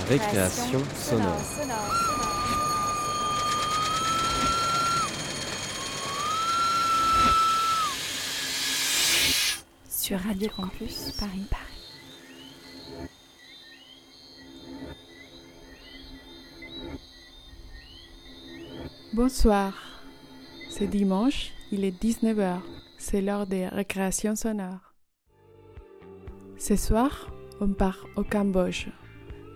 Récréation sonore. Sur Radio Campus Paris Paris. Bonsoir. C'est dimanche, il est 19h. C'est l'heure des récréations sonores. Ce soir, on part au Cambodge.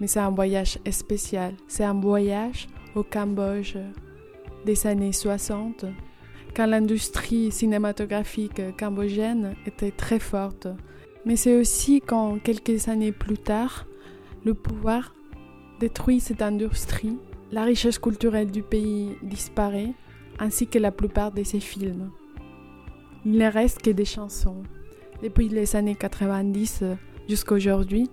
Mais c'est un voyage spécial. C'est un voyage au Cambodge des années 60, quand l'industrie cinématographique cambodgienne était très forte. Mais c'est aussi quand, quelques années plus tard, le pouvoir détruit cette industrie, la richesse culturelle du pays disparaît, ainsi que la plupart de ses films. Il ne reste que des chansons. Depuis les années 90 jusqu'à aujourd'hui,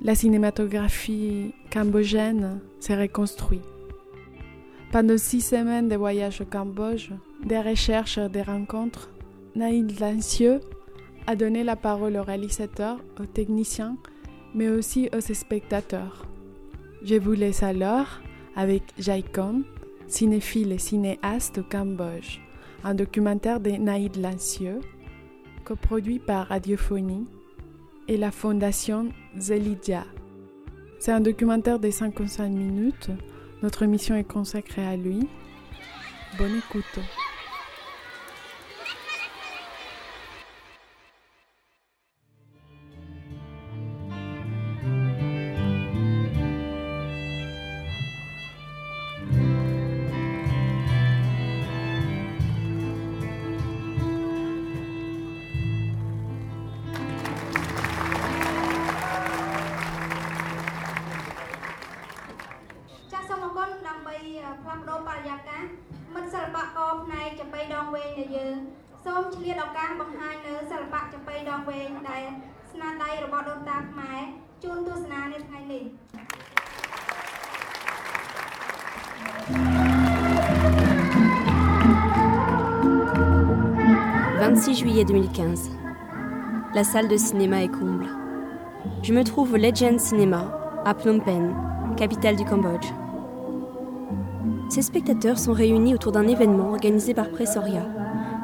la cinématographie cambodgienne s'est reconstruite. Pendant six semaines de voyage au Cambodge, des recherches, des rencontres, Naïd Lancieux a donné la parole aux réalisateurs, aux techniciens, mais aussi aux spectateurs. Je vous laisse alors avec Jaikon, cinéphile et cinéaste au Cambodge, un documentaire de Naïd Lancieux, coproduit par Radiophonie et la fondation Zelidia. C'est un documentaire de 55 minutes. Notre émission est consacrée à lui. Bonne écoute. « 26 juillet 2015. La salle de cinéma est comble. Je me trouve au Legend Cinema, à Phnom Penh, capitale du Cambodge. Ces spectateurs sont réunis autour d'un événement organisé par Pressoria,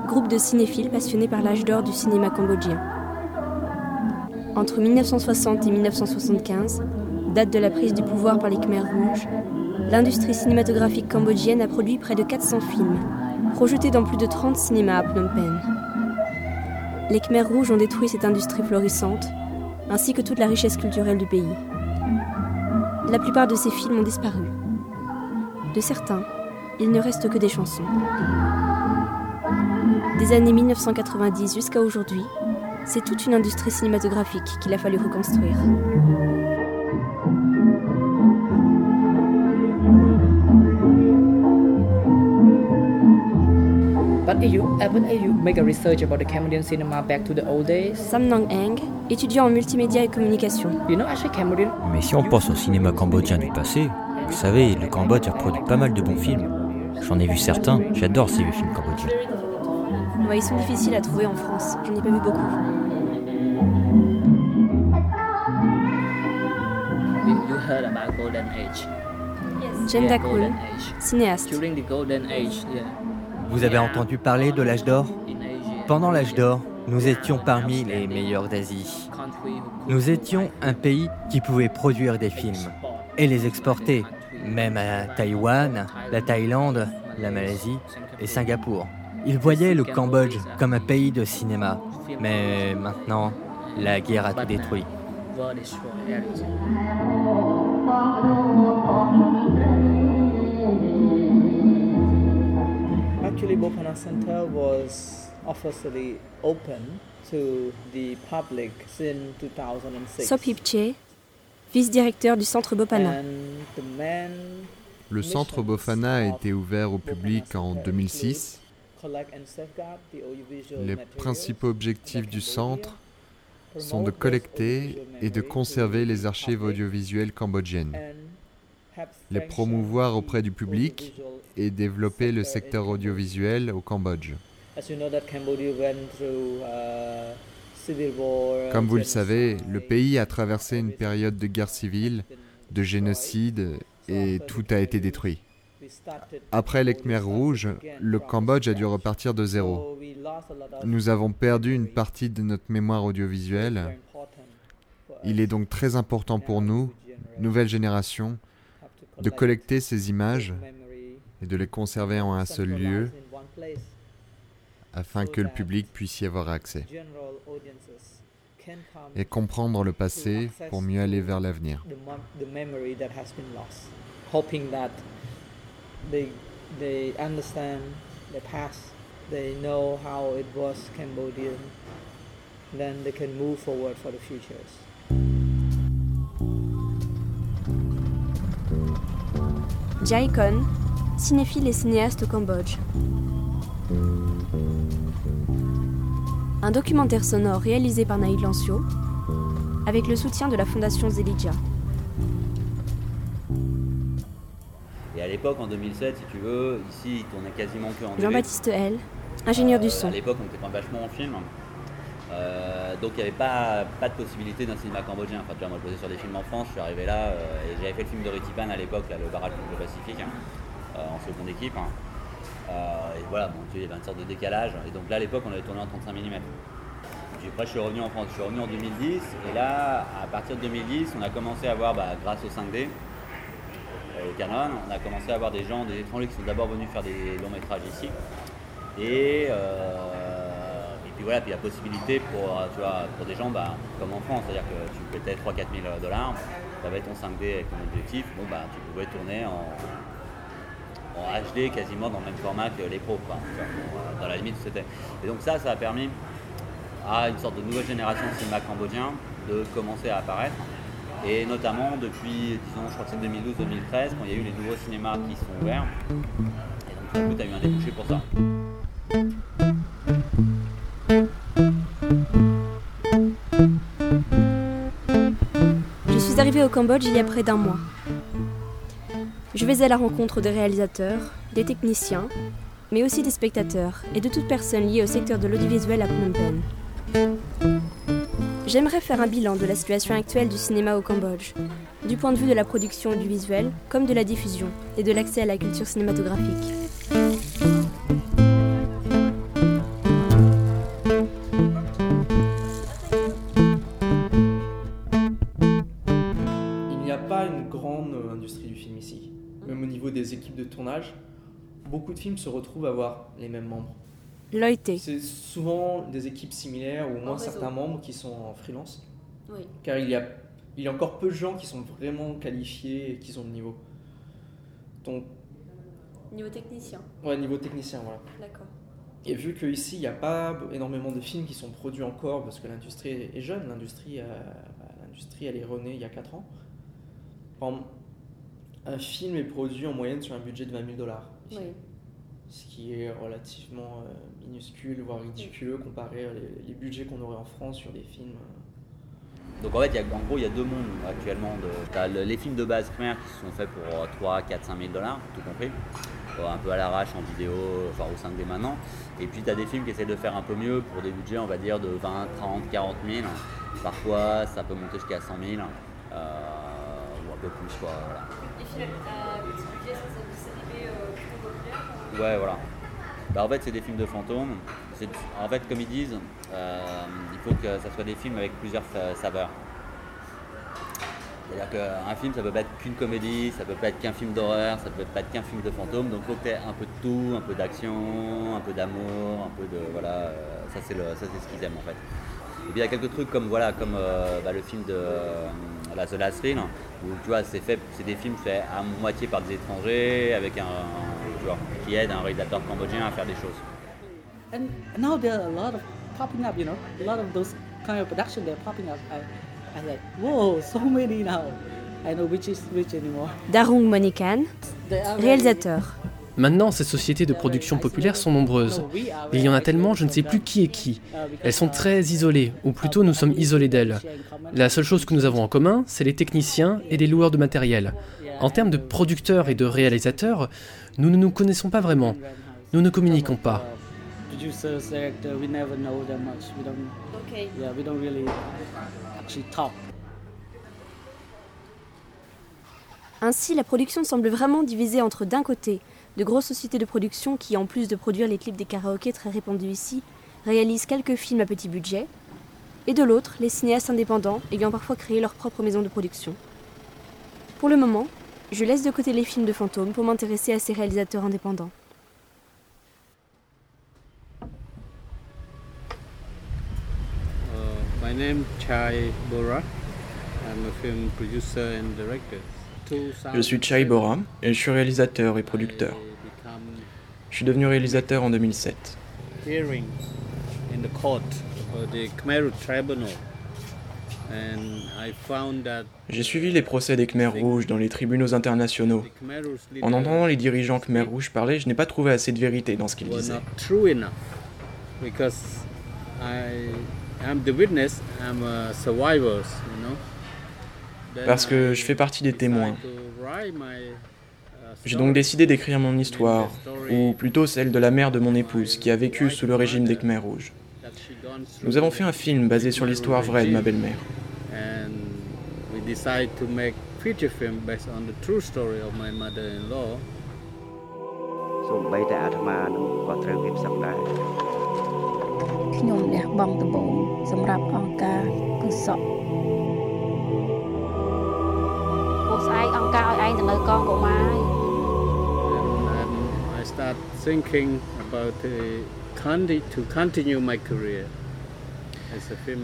groupe de cinéphiles passionnés par l'âge d'or du cinéma cambodgien. Entre 1960 et 1975, date de la prise du pouvoir par les Khmers rouges, l'industrie cinématographique cambodgienne a produit près de 400 films, projetés dans plus de 30 cinémas à Phnom Penh. Les Khmers rouges ont détruit cette industrie florissante, ainsi que toute la richesse culturelle du pays. La plupart de ces films ont disparu. De certains, il ne reste que des chansons. Des années 1990 jusqu'à aujourd'hui, c'est toute une industrie cinématographique qu'il a fallu reconstruire. But if you, even if you make a research about the Cambodian cinema back to the old days, Sam Nang Eng, étudiant en multimédia et communication. Mais si on pense au cinéma cambodgien du passé, vous savez, le Cambodge a produit pas mal de bons films. J'en ai vu certains, j'adore ces vieux films cambodgiens. Ouais, ils sont difficiles à trouver en France, j'en ai pas vu beaucoup. You, heard about Golden Age. Jen Yeah, Dakul, Golden Age. cinéaste. During the Golden Age, yeah. Vous avez entendu parler de l'âge d'or In Asia, Pendant l'âge d'or, nous étions parmi les meilleurs d'Asie. country who could Nous étions un pays qui pouvait produire des films et les exporter, même à Taïwan, la Thaïlande, la Malaisie et Singapour. Ils voyaient le Cambodge comme un pays de cinéma. Mais maintenant, la guerre a tout détruit. Actually, Bopana Center was officially open to the public since 2006. Sop Che, vice-directeur du centre Bopana. Le centre Bofana a été ouvert au public en 2006. Les principaux objectifs du centre sont de collecter et de conserver les archives audiovisuelles cambodgiennes, les promouvoir auprès du public et développer le secteur audiovisuel au Cambodge. Uh, war, Comme vous le savez, le pays a traversé une période de guerre civile, de génocide et tout a été détruit. Après les Khmers rouges, le Cambodge a dû repartir de zéro. Nous avons perdu une partie de notre mémoire audiovisuelle. Il est donc très important pour nous, nouvelle génération, de collecter ces images et de les conserver en un seul lieu afin que le public puisse y avoir accès et comprendre le passé pour mieux aller vers l'avenir. They they understand the past they know how it was cambodian then they can move forward for the futures Jai Kon, cinéphile et cinéaste au Cambodge. Un documentaire sonore réalisé par Naïd Lancio avec le soutien de la Fondation Zelidja. L'époque, en 2007, si tu veux, ici, il tournait quasiment que en Jean-Baptiste L, ingénieur du son. À l'époque, on était pas vachement en film. Euh, donc il n'y avait pas, pas de possibilité d'un cinéma cambodgien. Enfin, tu vois, moi je posais sur des films en France, je suis arrivé là euh, et j'avais fait le film de Ritipan à l'époque, le barrage du Pacifique, hein, euh, en seconde équipe. Hein. et voilà, bon, tu il y avait une sorte de décalage. Et donc là, à l'époque, on avait tourné en 35 mm. après, je suis revenu en France, je suis revenu en 2010. Et là, à partir de 2010, on a commencé à voir, bah, grâce au 5D, au Canon, on a commencé à avoir des gens, des étrangers qui sont d'abord venus faire des longs métrages ici. Et, euh, puis voilà, puis la possibilité pour, tu vois, pour des gens bah, comme en France, c'est-à-dire que tu pétais 3-4 000 dollars, tu avais ton 5D avec ton objectif, bon, bah, tu pouvais tourner en, HD quasiment dans le même format que les pros, dans la limite c'était. Et donc ça, ça a permis à une sorte de nouvelle génération de cinéma cambodgien de commencer à apparaître. Et notamment depuis, disons, que c'est 2012-2013, quand il y a eu les nouveaux cinémas qui sont ouverts. Et donc, tu as eu un débouché pour ça. Je suis arrivée au Cambodge il y a près d'un mois. Je vais à la rencontre des réalisateurs, des techniciens, mais aussi des spectateurs et de toute personne liée au secteur de l'audiovisuel à Phnom Penh. J'aimerais faire un bilan de la situation actuelle du cinéma au Cambodge, du point de vue de la production audiovisuelle comme de la diffusion et de l'accès à la culture cinématographique. Il n'y a pas une grande industrie du film ici, même au niveau des équipes de tournage. Beaucoup de films se retrouvent à avoir les mêmes membres. C'est souvent des équipes similaires ou au moins certains membres qui sont en freelance. Car il y, a, il y a encore peu de gens qui sont vraiment qualifiés et qui ont le niveau. Donc, niveau technicien Ouais, niveau technicien, voilà. D'accord. Et vu qu'ici, il n'y a pas énormément de films qui sont produits encore, parce que l'industrie est jeune, l'industrie, euh, bah, l'industrie elle est renée il y a 4 ans. Un film est produit en moyenne sur un budget de 20 000 dollars. Oui ce qui est relativement euh, minuscule, voire ridicule comparé aux les, budgets qu'on aurait en France sur des films. Euh. Donc en fait, y a, en gros, il y a deux mondes actuellement. Tu as les films de base khmer qui sont faits pour 3, 4, 5 000 dollars, tout compris, euh, un peu à l'arrache en vidéo, enfin au 5D maintenant. Et puis tu as des films qui essaient de faire un peu mieux pour des budgets, on va dire, de 20, 30, 40 000. Parfois, ça peut monter jusqu'à 100 000, ou un peu plus. Quoi, voilà. Les films à petit budget, ça, ça Ouais, voilà. Bah, en fait, c'est des films de fantômes. En fait, comme ils disent, euh, il faut que ça soit des films avec plusieurs saveurs. C'est-à-dire qu'un film, ça peut pas être qu'une comédie, ça peut pas être qu'un film d'horreur, ça peut pas être qu'un film de fantômes. Donc, il faut que un peu de tout, un peu d'action, un peu d'amour, un peu de. Voilà, euh, ça, c'est ce qu'ils aiment en fait. Et puis, il y a quelques trucs comme, voilà, comme euh, bah, le film de la The Last Ring, où tu vois, c'est fait, c'est des films faits à moitié par des étrangers, avec un qui aide un réalisateur cambodgien à faire des choses. And now there are a lot of popping up, you know, a lot of those kind of production they're popping up. I, I like, whoa, so many now. I know which is which anymore. Darung Monikan, réalisateur. Maintenant, ces sociétés de production populaire sont nombreuses. il y en a tellement, je ne sais plus qui est qui. Elles sont très isolées, ou plutôt nous sommes isolés d'elles. La seule chose que nous avons en commun, c'est les techniciens et les loueurs de matériel. En termes de producteurs et de réalisateurs, nous ne nous connaissons pas vraiment. Nous ne communiquons pas. Ainsi, la production semble vraiment divisée entre d'un côté de grosses sociétés de production qui, en plus de produire les clips des karaokés très répandus ici, réalisent quelques films à petit budget, et de l'autre, les cinéastes indépendants ayant parfois créé leur propre maison de production. Pour le moment, je laisse de côté les films de fantômes pour m'intéresser à ces réalisateurs indépendants. Uh, my name Chai Bora. I'm a film producer and director. Je suis Chai Bora et je suis réalisateur et producteur. Je suis devenu réalisateur en 2007. J'ai suivi les procès des Khmers rouges dans les tribunaux internationaux. En entendant les dirigeants Khmer rouges parler, je n'ai pas trouvé assez de vérité dans ce qu'ils disaient. Parce que je fais partie des témoins. J'ai donc décidé d'écrire mon histoire, ou plutôt celle de la mère de mon épouse, qui a vécu sous le régime des Khmer rouges. Nous avons fait un film basé sur l'histoire vraie de ma belle-mère.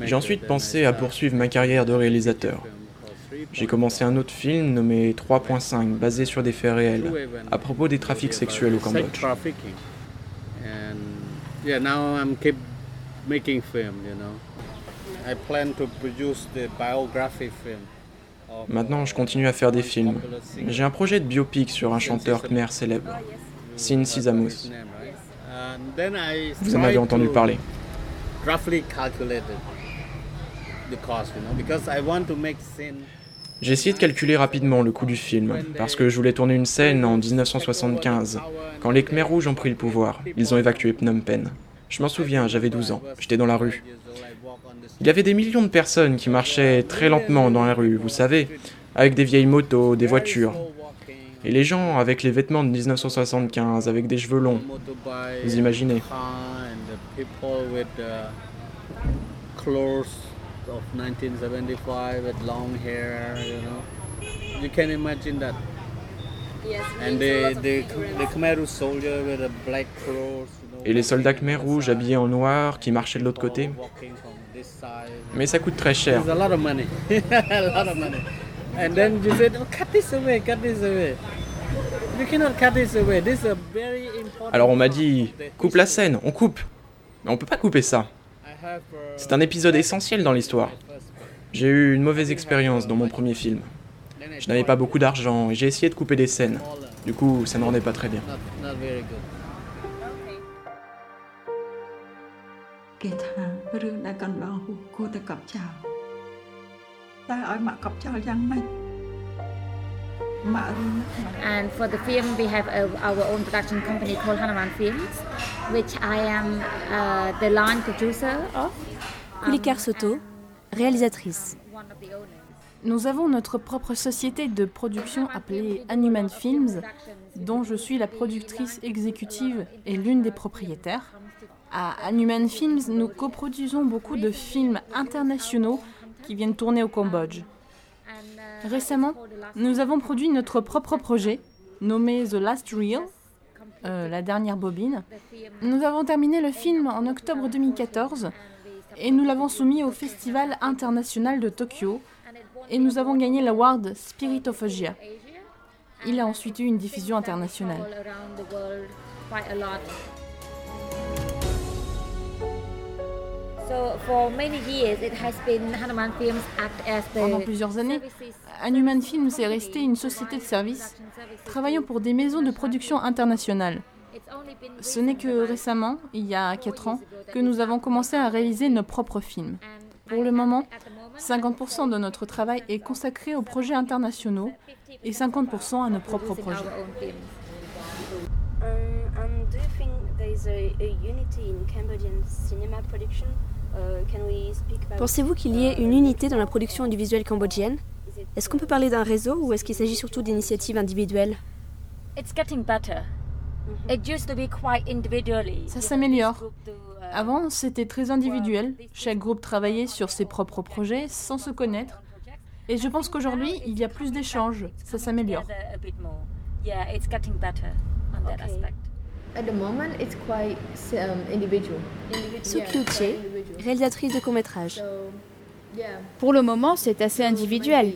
J'ai ensuite pensé à poursuivre ma carrière de réalisateur. J'ai commencé un autre film nommé 3.5, basé sur des faits réels, à propos des trafics sexuels au Cambodge. Maintenant, je continue à faire des films. J'ai un projet de biopic sur un chanteur khmer célèbre, Sin Sizamus. Vous en avez entendu parler. J'ai essayé de calculer rapidement le coût du film, parce que je voulais tourner une scène en 1975, quand les Khmer rouges ont pris le pouvoir. Ils ont évacué Phnom Penh. Je m'en souviens, j'avais 12 ans, j'étais dans la rue. Il y avait des millions de personnes qui marchaient très lentement dans la rue, vous savez, avec des vieilles motos, des voitures. Et les gens avec les vêtements de 1975, avec des cheveux longs, vous imaginez. Et les soldats khmer rouges habillés en noir qui marchaient de l'autre côté. Mais ça coûte très cher. Alors on m'a dit, coupe la scène, on coupe. Mais on peut pas couper ça. C'est un épisode essentiel dans l'histoire. J'ai eu une mauvaise expérience dans mon premier film. Je n'avais pas beaucoup d'argent et j'ai essayé de couper des scènes. Du coup, ça ne rendait pas très bien. And for the film, we have a, our own production company called Hanuman Films, which I am uh, the line producer of. Kulikar Soto, réalisatrice. Nous avons notre propre société de production appelée Hanuman Films, dont je suis la productrice exécutive et l'une des propriétaires. À Hanuman Films, nous coproduisons beaucoup de films internationaux qui viennent tourner au Cambodge. Récemment, nous avons produit notre propre projet, nommé The Last Reel, euh, la dernière bobine. Nous avons terminé le film en octobre 2014 et nous l'avons soumis au Festival international de Tokyo et nous avons gagné l'award Spirit of Asia. Il a ensuite eu une diffusion internationale. Pendant plusieurs années, Hanuman Films est resté une société de services travaillant pour des maisons de production internationales. Ce n'est que récemment, il y a 4 ans, que nous avons commencé à réaliser nos propres films. Pour le moment, 50% de notre travail est consacré aux projets internationaux et 50% à nos propres projets. Pensez-vous qu'il y ait une unité dans la production audiovisuelle cambodgienne? Est-ce qu'on peut parler d'un réseau ou est-ce qu'il s'agit surtout d'initiatives individuelles? Ça s'améliore. Avant, c'était très individuel. Chaque groupe travaillait sur ses propres projets sans se connaître. Et je pense qu'aujourd'hui, il y a plus d'échanges. Ça s'améliore. Sukyuche, réalisatrice de court-métrage. Pour le moment, c'est assez individuel.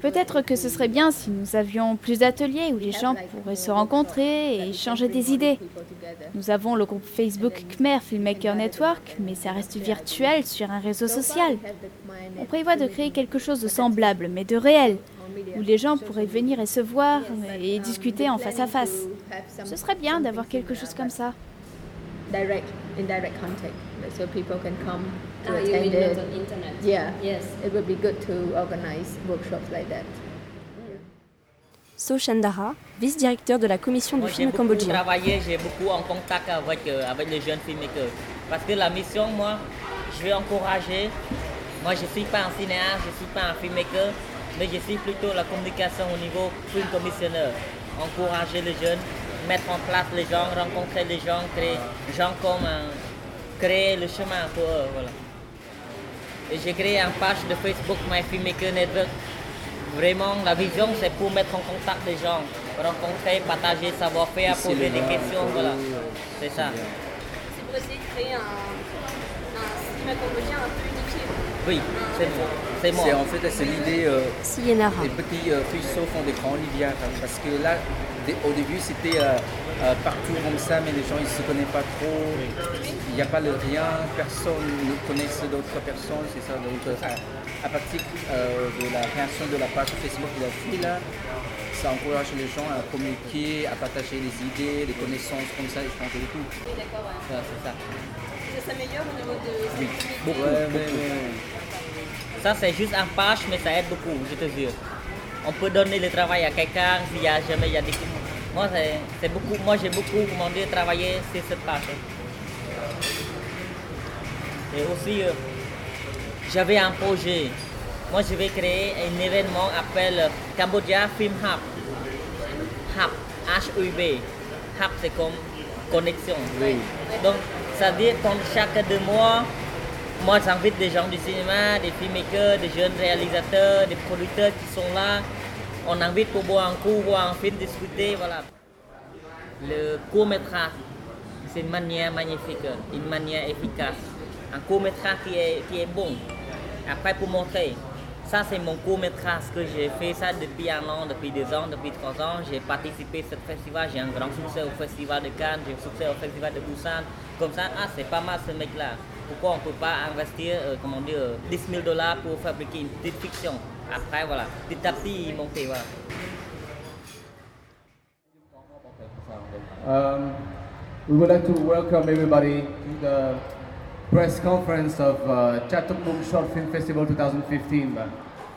Peut-être que ce serait bien si nous avions plus d'ateliers où les gens pourraient se rencontrer et échanger des idées. Nous avons le groupe Facebook Khmer Filmmaker Network, mais ça reste virtuel sur un réseau social. On prévoit de créer quelque chose de semblable, mais de réel, où les gens pourraient venir et se voir et discuter en face à face. Ce serait bien d'avoir quelque chose comme ça. Direct, indirect contact, so people can come to ah, attend it. On internet? Yeah, yes, it would be good to organize workshops like that. So Chandara, vice-directeur de la commission du film cambodgien. J'ai travaillé, j'ai beaucoup en contact avec, euh, avec les jeunes filmmakers. Parce que la mission, moi, je vais encourager. Moi, je ne suis pas un cinéaste, je ne suis pas un filmmaker, mais je suis plutôt la communication au niveau film commissionneur. Encourager les jeunes, mettre en place les gens, rencontrer les gens, créer gens comme créer le chemin pour eux. Voilà. Et j'ai créé un page de Facebook My Filmmaker Network. Vraiment, la vision, c'est pour mettre en contact les gens, rencontrer, partager savoir-faire, poser des questions. Voilà. C'est ça. C'est pour essayer de créer un, un cinéma cambodgien un peu unifié. Oui, c'est moi. En fait, c'est l'idée. Euh, les petits euh, ruisseaux font des grands rivières. Parce que là, au début, c'était euh, euh, partout comme ça, mais les gens ils se connaissent pas trop. Il n'y a pas le rien, personne ne connaît d'autres personnes, c'est ça. Donc, euh, à, partir de la création de la page Facebook de la fille, là, ça encourage les gens à communiquer, à partager les idées, les connaissances comme ça, échanger et tout. Oui, d'accord, ouais. c'est ça. Ça s'améliore au niveau de. Oui, beaucoup. Ouais, beaucoup. Ça, c'est juste un page, mais ça aide beaucoup, je te jure on peut donner le travail à quelqu'un s'il y a jamais il y a des moi c'est beaucoup moi j'ai beaucoup comment dire travaillé sur cette page et aussi euh, j'avais un projet. Moi je vais créer un événement appelé Cambodia Film Hub. Hub H-U-B Hub c'est comme connexion. Donc ça veut dire pendant chaque deux mois moi, j'invite des gens du cinéma, des filmmakers, des jeunes réalisateurs, des producteurs qui sont là. On invite pour boire un coup, voir un film, discuter. Le court-métrage, c'est une manière magnifique, une manière efficace. Un court-métrage qui est, qui est bon. Après, pour montrer, ça c'est mon court-métrage que j'ai fait ça depuis un an, depuis deux ans, depuis trois ans. J'ai participé à ce festival, j'ai un grand succès au festival de Cannes, j'ai un succès au festival de Busan. Comme ça, ah c'est pas mal ce mec-là. Pourquoi on ne peut pas investir, euh, comment dire, 10 000 dollars pour fabriquer une petite fiction? Après, voilà, petit à petit, monter, voilà. Um, we would like to welcome everybody to the press conference of uh, Short Film Festival 2015.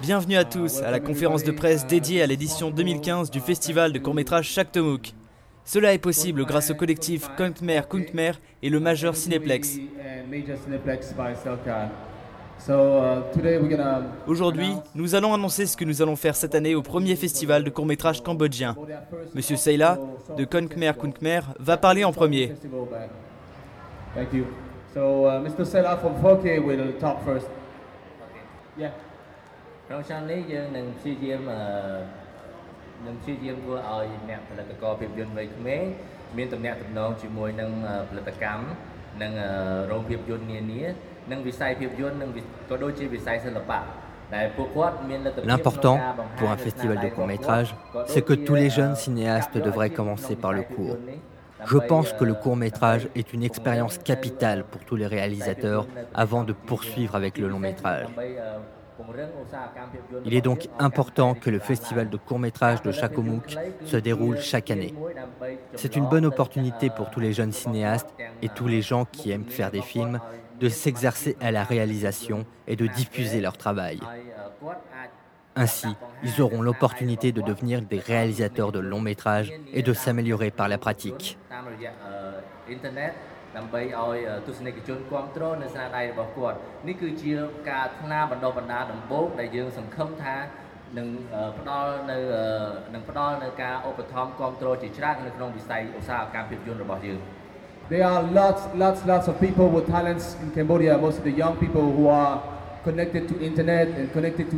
Bienvenue à tous à la conférence de presse dédiée à l'édition 2015 du festival de court-métrage Chaktomuk. Cela est possible grâce au collectif Kuntmer Kuntmer et le Major Cineplex. Aujourd'hui, nous allons annoncer ce que nous allons faire cette année au premier festival de court-métrage cambodgien. Monsieur Seila, de Kuntmer Kuntmer, va parler en premier. So, uh, Mr. Sela from 4K will talk first. Yeah. ក្នុងឆ្នាំនេះយើងនឹងព្យាយាមនឹងព្យាយាមធ្វើឲ្យអ្នកផលិតករភាពយន្តវ័យក្មេងមានទំនាក់ទំនងជាមួយនឹងផលិតកម្មនិងរោងភាពយន្តនានានិងវិស័យភាពយន្តនិងក៏ដូចជាវិស័យសិល្បៈ L'important pour un festival de court-métrage, c'est que tous les jeunes cinéastes devraient commencer par le court. Je pense que le court-métrage est une expérience capitale pour tous les réalisateurs avant de poursuivre avec le long-métrage. Il est donc important que le festival de court-métrage de Chakomuk se déroule chaque année. C'est une bonne opportunité pour tous les jeunes cinéastes et tous les gens qui aiment faire des films de s'exercer à la réalisation et de diffuser leur travail. Ainsi, ils auront l'opportunité de devenir des réalisateurs de longs métrages et de s'améliorer par la pratique. There are lots, lots, lots of people with talents in Cambodia, mostly the young people who are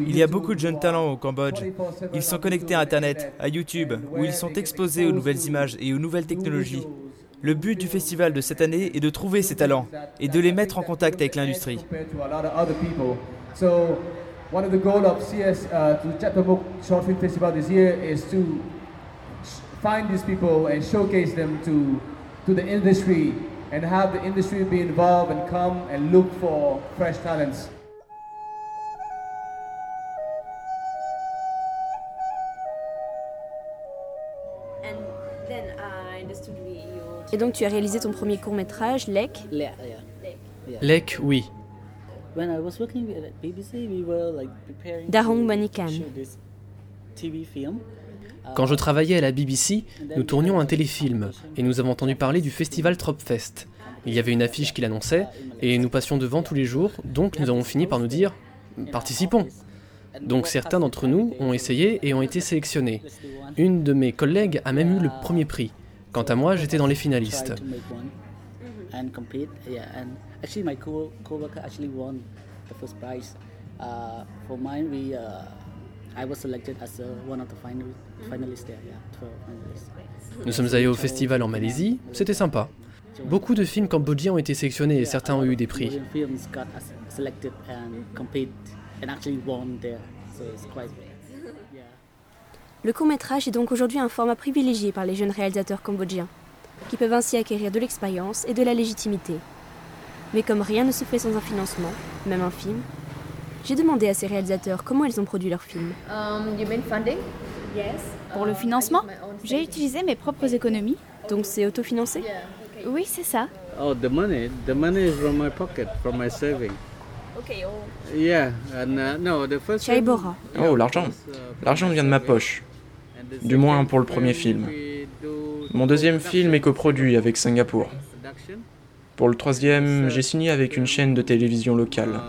Il y a beaucoup de jeunes talents au Cambodge. Ils sont connectés à Internet, à YouTube, où ils sont exposés aux nouvelles images et aux nouvelles technologies. Le but du festival de cette année est de trouver ces talents et de les mettre en contact avec l'industrie. One of the goals of CS uh, to Chattamuk Short Film Festival this year is to find these people and showcase them to to the industry and have the industry be involved and come and look for fresh talents. Et donc tu as réalisé ton premier court métrage, Lek Lek, oui. Darong Manikan. Quand je travaillais à la BBC, nous tournions un téléfilm et nous avons entendu parler du festival Tropfest. Il y avait une affiche qui l'annonçait et nous passions devant tous les jours, donc nous avons fini par nous dire participons. Donc certains d'entre nous ont essayé et ont été sélectionnés. Une de mes collègues a même eu le premier prix. Quant à moi, j'étais dans les finalistes. Nous sommes allés au festival en Malaisie, c'était sympa. Beaucoup de films cambodgiens ont été sélectionnés et certains ont eu des prix. Le court métrage est donc aujourd'hui un format privilégié par les jeunes réalisateurs cambodgiens, qui peuvent ainsi acquérir de l'expérience et de la légitimité. Mais comme rien ne se fait sans un financement, même un film, j'ai demandé à ces réalisateurs comment ils ont produit leur film. Um, Pour le financement, j'ai utilisé mes propres économies. Donc c'est autofinancé? Oui, c'est ça. Oh, the money, the money is from my pocket, from my. Okay, oh. Yeah, and uh, no, the first. Oh, l'argent. L'argent vient de ma poche. Du moins pour le premier film. Mon deuxième film est coproduit avec Singapour. Pour le troisième, j'ai signé avec une chaîne de télévision locale.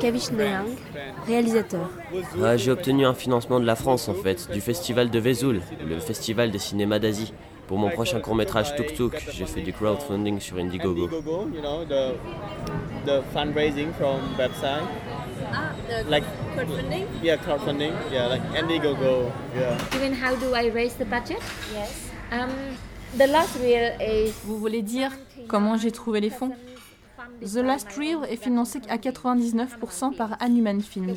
Kavish Neang, réalisateur. Ah, j'ai obtenu un financement de la France en fait, du festival de Vesoul, le festival de cinéma d'Asie. Pour mon prochain court métrage Tuk Tuk, j'ai fait du crowdfunding sur Indiegogo. the fundraising from website. Ah, the like crowdfunding? Yeah, crowdfunding. Yeah, like Indiegogo. Yeah. Even how do I raise the budget? Yes. Um, the last reel is. Vous voulez dire comment j'ai trouvé les fonds? The Last Reel est financé à 99% par Anuman Films.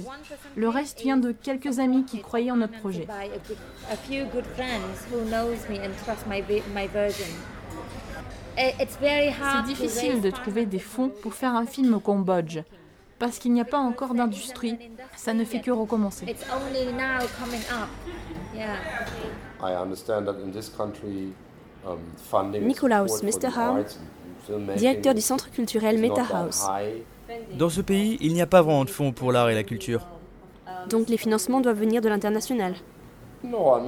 Le reste vient de quelques amis qui croyaient en notre projet. C'est difficile de trouver des fonds pour faire un film au Cambodge, parce qu'il n'y a pas encore d'industrie. Ça ne fait que recommencer. Nicolaus Mesterhaus, directeur du centre culturel Meta House. Dans ce pays, il n'y a pas vraiment de fonds pour l'art et la culture. Donc les financements doivent venir de l'international. Non,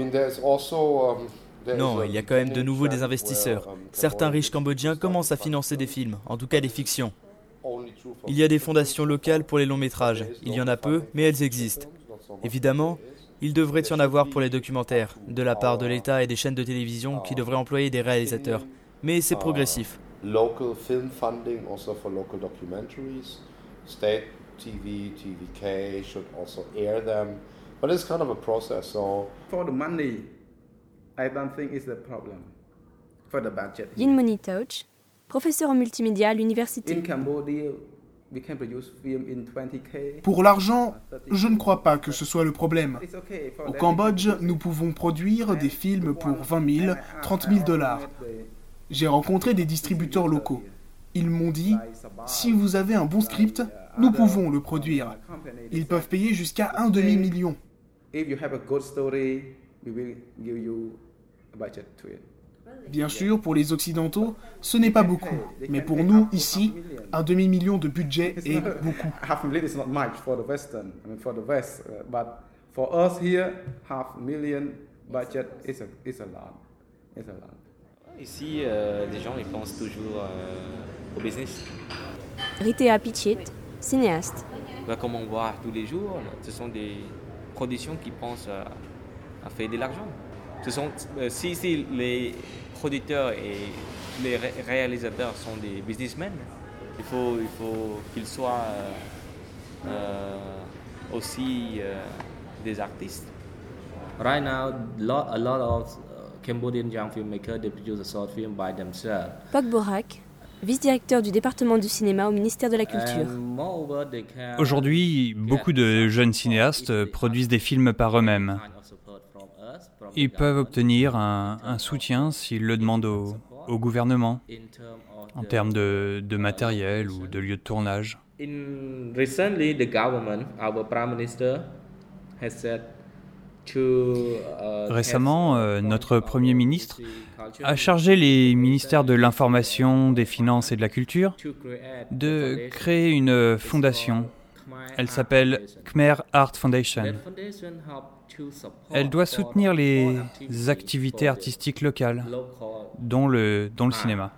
il y a quand même de nouveau des investisseurs. Certains riches cambodgiens commencent à financer des films, en tout cas des fictions. Il y a des fondations locales pour les longs métrages. Il y en a peu, mais elles existent. Évidemment, il devrait y en avoir pour les documentaires, de la part de l'État et des chaînes de télévision qui devraient employer des réalisateurs. Mais c'est progressif. Local film funding also for local documentaries. State TV, TVK should also air them. But it's kind of a process. So for the money, I don't think it's the problem for the budget. Yin Moni Touch, professeur en multimédia à l'université. In Cambodia, we can produce film in 20K. Pour l'argent, je ne crois pas que ce soit le problème. Au Cambodge, nous pouvons produire des films pour 20 000, 30 000 dollars. J'ai rencontré des distributeurs locaux. Ils m'ont dit, si vous avez un bon script, nous pouvons le produire. Ils peuvent payer jusqu'à un demi-million. Bien sûr, pour les Occidentaux, ce n'est pas beaucoup. Mais pour nous, ici, un demi-million de budget est beaucoup. Half a million is not much for the Western, I mean for the West, but for us here, half a million Ici, euh, les gens ils pensent toujours euh, au business. Ritea Pichit, cinéaste. Bah, comme on voit tous les jours, ce sont des productions qui pensent à, à faire de l'argent. Ce sont, euh, si, si les producteurs et les réalisateurs sont des businessmen, il faut, il faut qu'ils soient aussi des artistes. Right now, lot, a lot of Cambodian young filmmakers they produce a short film by themselves. Pog Borak, vice-directeur du département du cinéma au ministère de la Culture. Aujourd'hui, beaucoup de jeunes cinéastes produisent des films par eux-mêmes. Ils peuvent obtenir un, un soutien s'ils le demandent au, au, gouvernement en termes de, de matériel ou de lieu de tournage. Uh, Récemment, euh, notre Premier ministre a chargé les ministères de l'Information, des Finances et de la Culture de créer une fondation. Elle s'appelle Khmer Art Foundation. Elle doit soutenir les activités artistiques locales, dont le, dont le cinéma.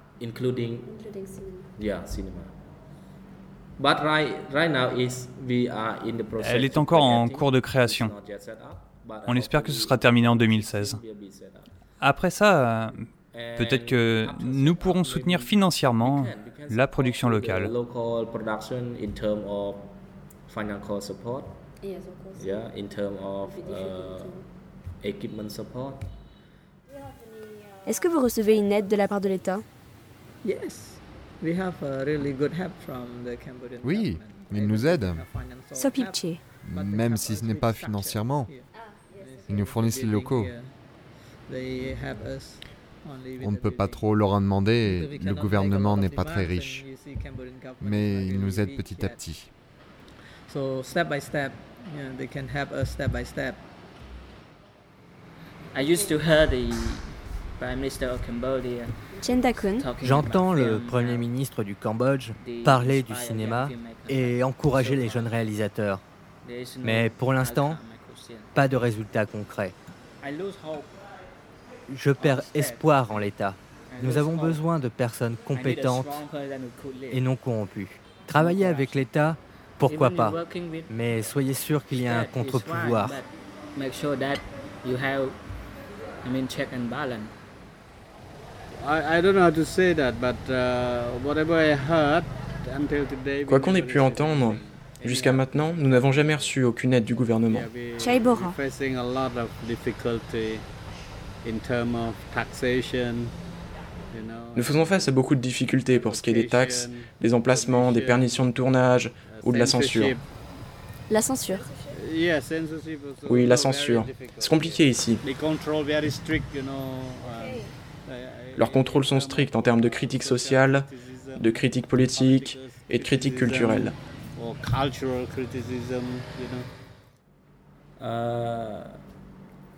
Elle est encore en cours de création. On espère que ce sera terminé en 2016. Après ça, peut-être que nous pourrons soutenir financièrement la production locale. Est-ce que vous recevez une aide de la part de l'État? Oui, ils nous aident. Sopipche. Même si ce n'est pas financièrement. Ils nous fournissent les locaux. On ne peut pas trop leur en demander, le gouvernement n'est pas très riche. Mais ils nous aident petit à petit. J'entends le Premier ministre du Cambodge parler du cinéma et encourager les jeunes réalisateurs. Mais pour l'instant, pas de résultats concrets. Je perds espoir en l'État. Nous avons besoin de personnes compétentes et non corrompues. Travailler avec l'État, pourquoi pas, mais soyez sûr qu'il y a un contre-pouvoir. Quoi qu'on ait pu entendre, Jusqu'à maintenant, nous n'avons jamais reçu aucune aide du gouvernement. Nous faisons face à beaucoup de difficultés pour ce qui est des taxes, des emplacements, des permissions de tournage ou de la censure. La censure Oui, la censure. C'est compliqué ici. Leurs contrôles sont stricts en termes de critique sociale, de critique politique et de critique culturelle cultural criticism, you know. Uh,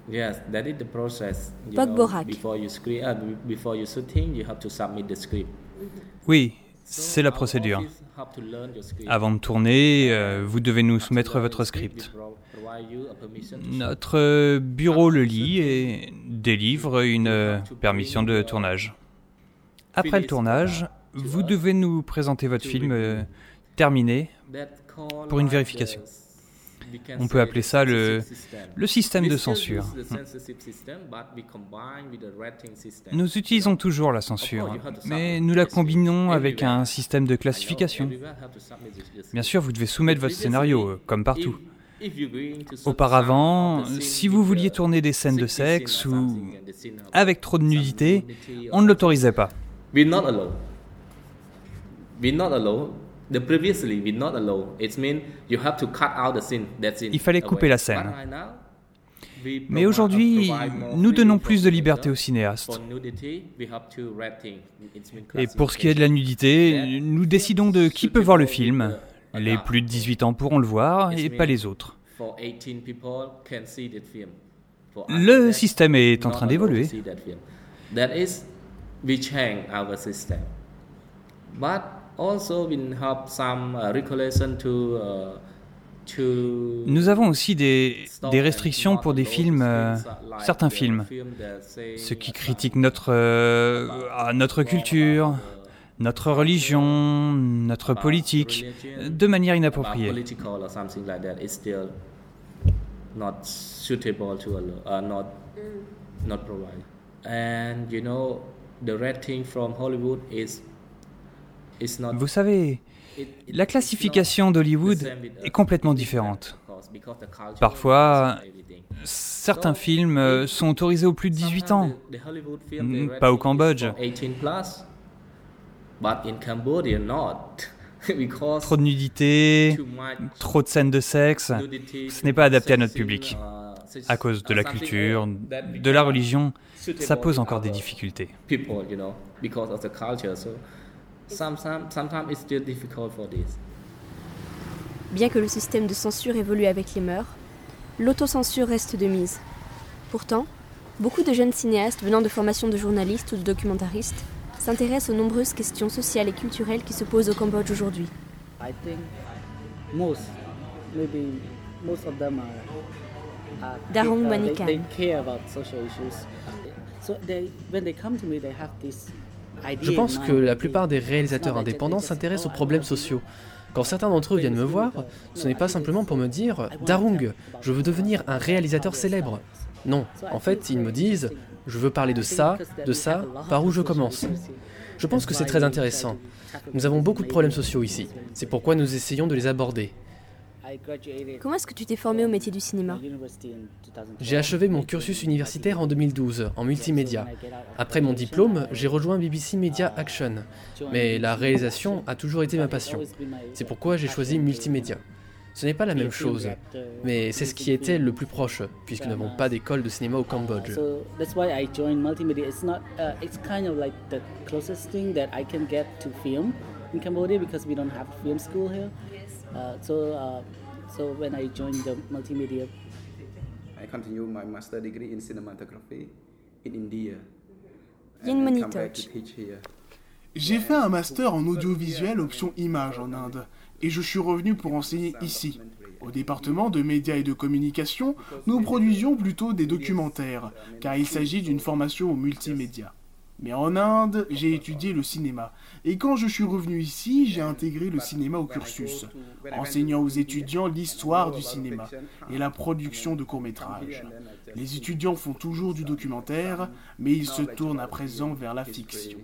yes, that is the process. You know, before you script, uh, before you shooting, you have to submit the script. Oui, c'est la procédure. Avant de tourner, euh, vous devez nous soumettre votre script. Notre bureau le lit et délivre une permission de tournage. Après le tournage, vous devez nous présenter votre film euh, terminé pour une vérification. On peut appeler ça le, le système de censure. Nous utilisons toujours la censure, mais nous la combinons avec un système de classification. Bien sûr, vous devez soumettre votre scénario, comme partout. Auparavant, si vous vouliez tourner des scènes de sexe ou avec trop de nudité, on ne l'autorisait pas. Il fallait couper la scène. Mais aujourd'hui, nous donnons plus de liberté aux cinéastes. Et pour ce qui est de la nudité, nous décidons de qui peut voir le film. Les plus de 18 ans pourront le voir et pas les autres. Le système est en train d'évoluer. uh, uh, Nous avons aussi des, des restrictions pour des films, euh, certains films, ceux qui critiquent notre, euh, notre culture, notre religion, notre politique, de manière inappropriée. Vous savez, la classification d'Hollywood est complètement différente. Parfois, certains films sont autorisés aux plus de 18 ans, pas au Cambodge. Trop de nudité, trop de scènes de sexe, ce n'est pas adapté à notre public. À cause de la culture, de la religion, ça pose encore des difficultés. Bien que le système de censure évolue avec les mœurs, l'autocensure reste de mise. Pourtant, beaucoup de jeunes cinéastes venant de formations de journalistes ou de documentaristes s'intéressent aux nombreuses questions sociales et culturelles qui se posent au Cambodge aujourd'hui. Darong Manikan. Je pense que la plupart des réalisateurs indépendants s'intéressent aux problèmes sociaux. Quand certains d'entre eux viennent me voir, ce n'est pas simplement pour me dire Darung, je veux devenir un réalisateur célèbre. Non, en fait, ils me disent Je veux parler de ça, de ça, par où je commence. Je pense que c'est très intéressant. Nous avons beaucoup de problèmes sociaux ici. C'est pourquoi nous essayons de les aborder. Comment est-ce que tu t'es formé au métier du cinéma J'ai achevé mon cursus universitaire en 2012 en multimédia. Après mon diplôme, j'ai rejoint BBC Media Action. Mais la réalisation a toujours été ma passion. C'est pourquoi j'ai choisi multimédia. Ce n'est pas la même chose, mais c'est ce qui était le plus proche, puisque nous n'avons pas d'école de cinéma au Cambodge. Uh, so, uh, so when I joined the multimedia, I continued my master degree in cinematography in India. J'ai fait un master en audiovisuel option image en Inde et je suis revenu pour enseigner ici. Au département de médias et de communication, nous produisions plutôt des documentaires, car il s'agit d'une formation au multimédia. Mais en Inde, j'ai étudié le cinéma. Et quand je suis revenu ici, j'ai intégré le cinéma au cursus, enseignant aux étudiants l'histoire du cinéma et la production de courts-métrages. Les étudiants font toujours du documentaire, mais ils se tournent à présent vers la fiction.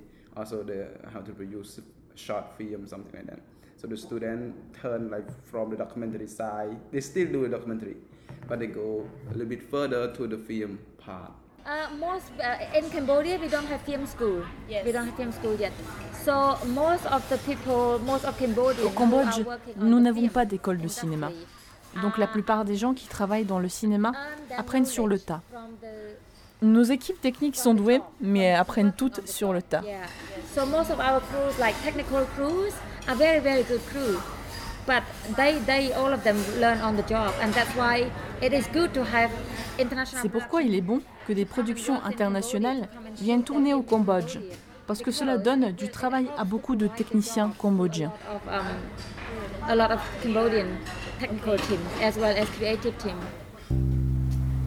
So the students turn like from the documentary side, they still do a documentary, but they go a little bit further to the film part. Uh, most uh, in Cambodia we don't have film school. Yes. We don't have film school yet. So most of the people, most of Cambodia. Au Cambodge, nous n'avons pas d'école de cinéma. Donc la plupart des gens qui travaillent dans le cinéma apprennent sur le tas. Nos équipes techniques sont douées, mais apprennent toutes sur le tas. So most of our crews, like technical crews, are very very good crews. But they, they, all of them learn on the job, and that's why it is good to have c'est pourquoi il est bon que des productions internationales viennent tourner au Cambodge, parce que cela donne du travail à beaucoup de techniciens cambodgiens.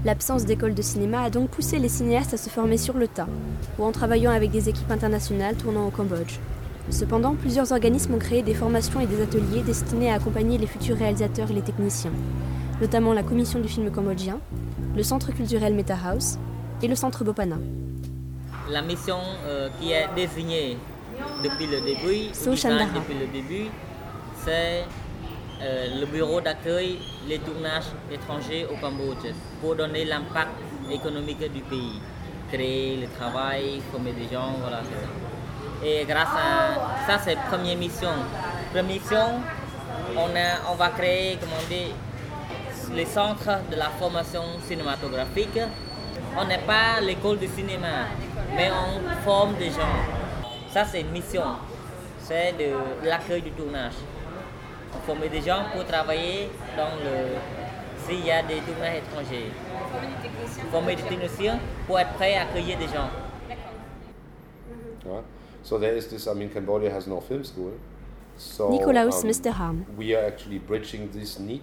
L'absence d'école de cinéma a donc poussé les cinéastes à se former sur le tas, ou en travaillant avec des équipes internationales tournant au Cambodge. Cependant, plusieurs organismes ont créé des formations et des ateliers destinés à accompagner les futurs réalisateurs et les techniciens, notamment la Commission du film cambodgien, le Centre culturel Meta House et le Centre Bopana. La mission euh, qui est désignée depuis le début, depuis le début, c'est euh, le bureau d'accueil les tournages étrangers au Cambodge pour donner l'impact économique du pays, créer le travail, former des gens, voilà, c'est ça. Et grâce à ça, c'est la première mission. Première mission, on, a, on va créer, comment dire, les centres de la formation cinématographique. On n'est pas l'école de cinéma, mais on forme des gens. Ça, c'est une mission. C'est de l'accueil du tournage. On forme des gens pour travailler dans le. S'il y a des tournages étrangers. Former des techniciens pour être prêts à accueillir des gens. So there is this, I mean, Cambodia has no film school. Nicolaus Mesterham.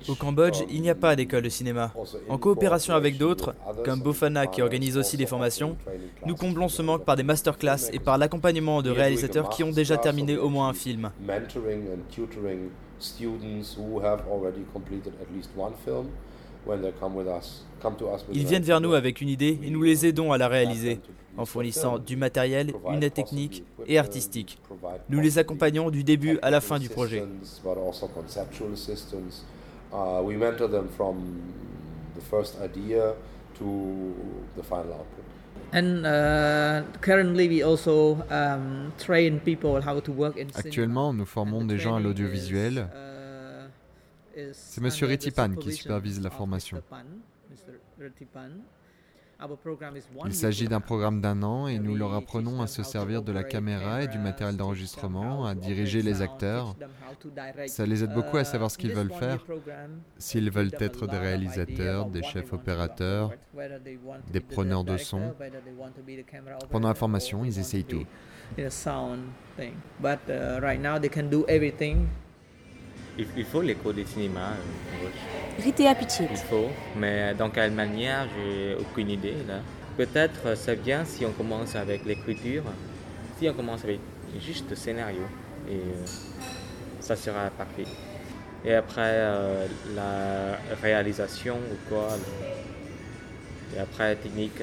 Au Cambodge, il n'y a pas d'école de cinéma. En coopération avec d'autres, comme Bofana qui organise aussi des formations, nous comblons ce manque par des masterclass et par l'accompagnement de réalisateurs qui ont déjà terminé au moins un film. Ils viennent vers nous avec une idée et nous les aidons à la réaliser en fournissant du matériel, une aide technique et artistique. Nous les accompagnons du début à la fin du projet. Actuellement, nous formons des gens à l'audiovisuel. C'est M. Ritipan qui supervise la formation. Il s'agit d'un programme d'un an et nous leur apprenons à se servir de la caméra et du matériel d'enregistrement, à diriger les acteurs. Ça les aide beaucoup à savoir ce qu'ils veulent faire. S'ils veulent être des réalisateurs, des chefs opérateurs, des preneurs de son. Pendant la formation, ils essayent tout. Il faut l'école de cinéma. Ritea Pichit. Il faut, mais dans quelle manière, j'ai aucune idée là. Peut-être c'est bien si on commence avec l'écriture, si on commence avec juste le scénario, et ça sera parfait. Et après la réalisation ou quoi, et après technique.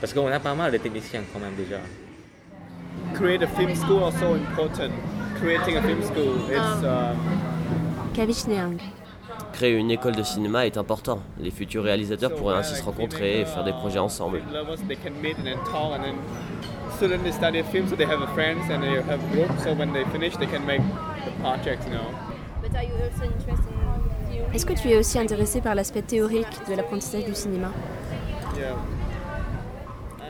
Parce qu'on a pas mal de techniciens quand même déjà. Create a film school also important. Creating a film school, it's. Um, Créer une école de cinéma est important. Les futurs réalisateurs pourraient ainsi se rencontrer et faire des projets ensemble. Est-ce que tu es aussi intéressé par l'aspect théorique de l'apprentissage du cinéma?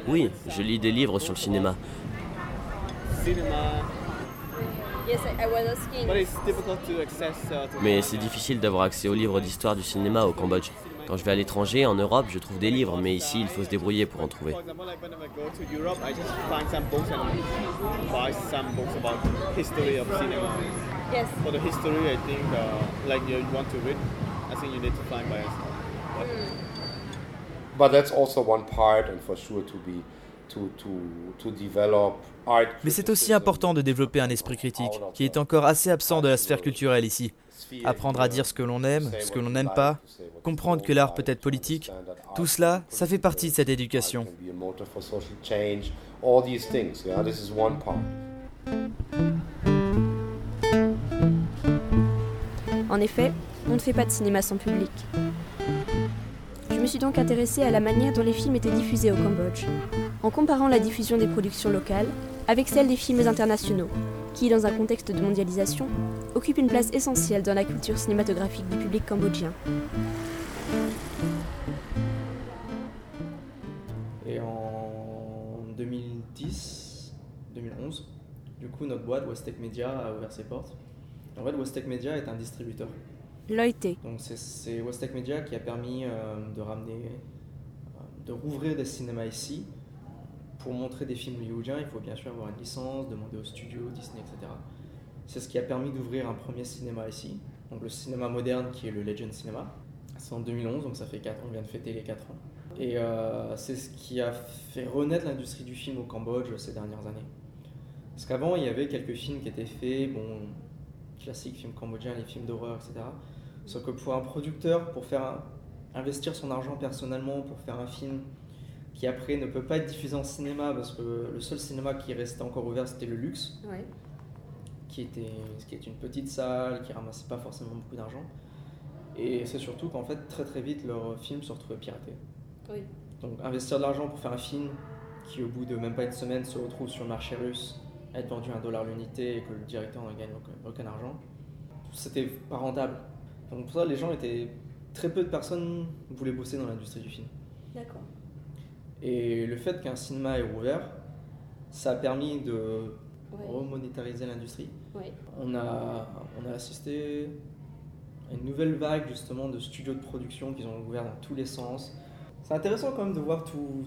Oui, je lis des livres sur le cinéma. Mais c'est difficile d'avoir accès aux livres d'histoire du cinéma au Cambodge. Quand je vais à l'étranger, en Europe, je trouve des livres, mais ici, il faut se débrouiller pour en trouver. But that's also one part, and for sure to be mais c'est aussi important de développer un esprit critique, qui est encore assez absent de la sphère culturelle ici. Apprendre à dire ce que l'on aime, ce que l'on n'aime pas, comprendre que l'art peut être politique, tout cela, ça fait partie de cette éducation. En effet, on ne fait pas de cinéma sans public. Je me suis donc intéressée à la manière dont les films étaient diffusés au Cambodge, en comparant la diffusion des productions locales avec celle des films internationaux, qui, dans un contexte de mondialisation, occupent une place essentielle dans la culture cinématographique du public cambodgien. Et en 2010, 2011, du coup, notre boîte, Westec Media, a ouvert ses portes. En fait, Westec Media est un distributeur. L'OIT. Donc c'est Westec Media qui a permis euh, de ramener, euh, de rouvrir des cinémas ici pour montrer des films hollywoodiens, il faut bien sûr avoir une licence, demander au studio, Disney, etc. C'est ce qui a permis d'ouvrir un premier cinéma ici, donc le cinéma moderne qui est le Legend Cinema. C'est en 2011, donc ça fait 4 ans, on vient de fêter les 4 ans. Et euh, c'est ce qui a fait renaître l'industrie du film au Cambodge ces dernières années. Parce qu'avant, il y avait quelques films qui étaient faits, bon, classiques, films cambodgiens, les films d'horreur, etc. Sauf que pour un producteur, pour faire investir son argent personnellement, pour faire un film qui après ne peut pas être diffusé en cinéma parce que le seul cinéma qui restait encore ouvert c'était le luxe, qui, était, qui est une petite salle, qui ramassait pas forcément beaucoup d'argent. Et c'est surtout qu'en fait très très vite leurs films se retrouvaient piratés. Donc investir de l'argent pour faire un film qui au bout de même pas une semaine se retrouve sur le marché russe, être vendu à un dollar l'unité et que le directeur n'en gagne aucun argent, c'était pas rentable. Donc pour ça les gens étaient... Très peu de personnes voulaient bosser dans l'industrie du film. D'accord. Et le fait qu'un cinéma ait ouvert, ça a permis de remonétariser l'industrie. On, a, on a assisté à une nouvelle vague justement de studios de production qui ont ouvert dans tous les sens. C'est intéressant quand même de voir tous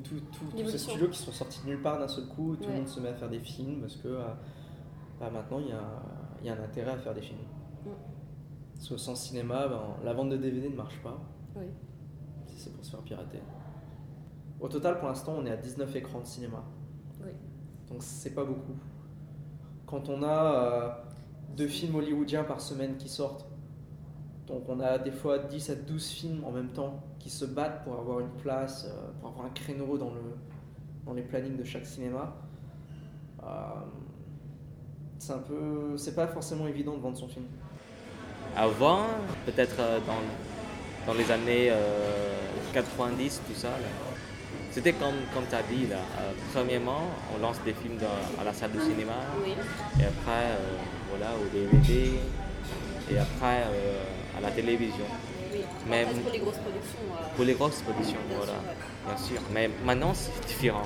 ces studios qui sont sortis de nulle part d'un seul coup, tout le monde se met à faire des films parce que euh, bah, maintenant il y a, y a un intérêt à faire des films. Parce que sans cinéma, ben, la vente de DVD ne marche pas. Si c'est pour se faire pirater. Au total, pour l'instant, on est à 19 écrans de cinéma. Oui. Donc c'est pas beaucoup. Quand on a euh, deux films hollywoodiens par semaine qui sortent, donc on a des fois 10 à 12 films en même temps qui se battent pour avoir une place, euh, pour avoir un créneau dans, le, dans les plannings de chaque cinéma. Euh, c'est un peu, c'est pas forcément évident de vendre son film. Avant, peut-être euh, dans, dans les années 90, tout ça, c'était comme, comme tu as dit, là. premièrement, on lance des films dans, à la salle de cinéma, et après, voilà, au DVD, et après à la télévision. Même pour les grosses productions. Pour les grosses productions, voilà, bien sûr. Mais maintenant, c'est différent.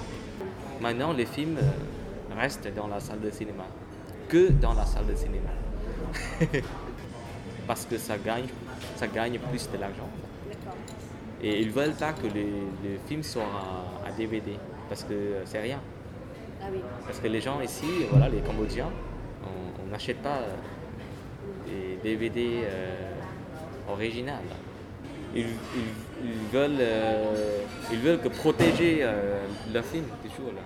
Maintenant, les films restent dans la salle de cinéma. Que dans la salle de cinéma. Parce que ça gagne, ça gagne plus de l'argent. Et ils veulent pas que les, films soient à, DVD. Parce que c'est rien. Ah oui. Parce que les gens ici, voilà, les Cambodgiens, on n'achète pas des DVD euh, originales. Ils, ils, ils veulent, euh, ils veulent que protéger euh, leur film, toujours là.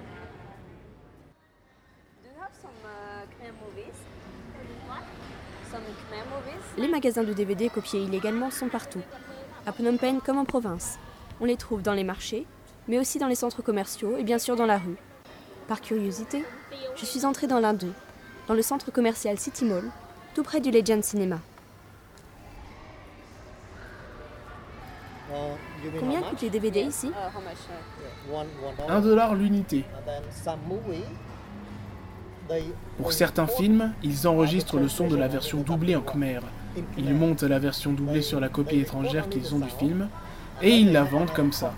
Les magasins de DVD copiés illégalement sont partout, à Phnom Penh comme en province. On les trouve dans les marchés, mais aussi dans les centres commerciaux et bien sûr dans la rue. Par curiosité, je suis entrée dans l'un d'eux, dans le centre commercial City Mall, tout près du Legend Cinema. Combien coûtent les DVD ici? Un dollar l'unité. Pour certains films, ils enregistrent le son de la version doublée en khmer. Ils montent la version doublée sur la copie étrangère qu'ils ont du film et ils la vendent comme ça.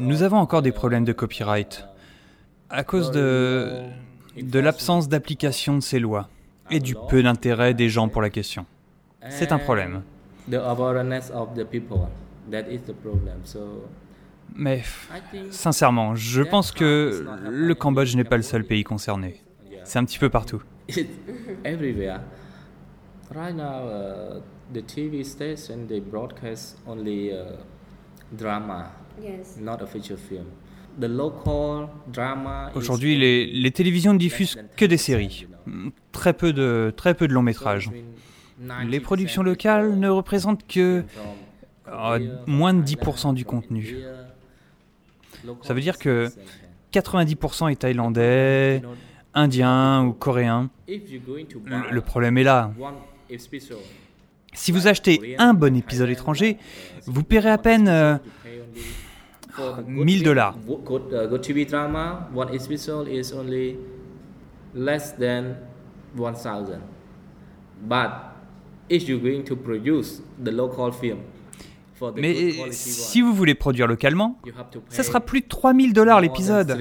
Nous avons encore des problèmes de copyright à cause de, de l'absence d'application de ces lois et du peu d'intérêt des gens pour la question. C'est un problème. Mais sincèrement, je pense que le Cambodge n'est pas le seul pays concerné. C'est un petit peu partout. Right now, uh, the TV station they broadcast only uh, drama, yes. not a feature film. The local drama. Aujourd'hui, les, les télévisions ne diffusent que des séries, très peu de très peu de longs métrages. Les productions locales ne représentent que moins de 10% du contenu. Ça veut dire que 90% est thaïlandais, indien ou coréen. Le problème est là. Si vous achetez un bon épisode étranger, vous paierez à peine euh, 1000 dollars. Mais si vous voulez produire localement, ça sera plus de 3000 dollars l'épisode.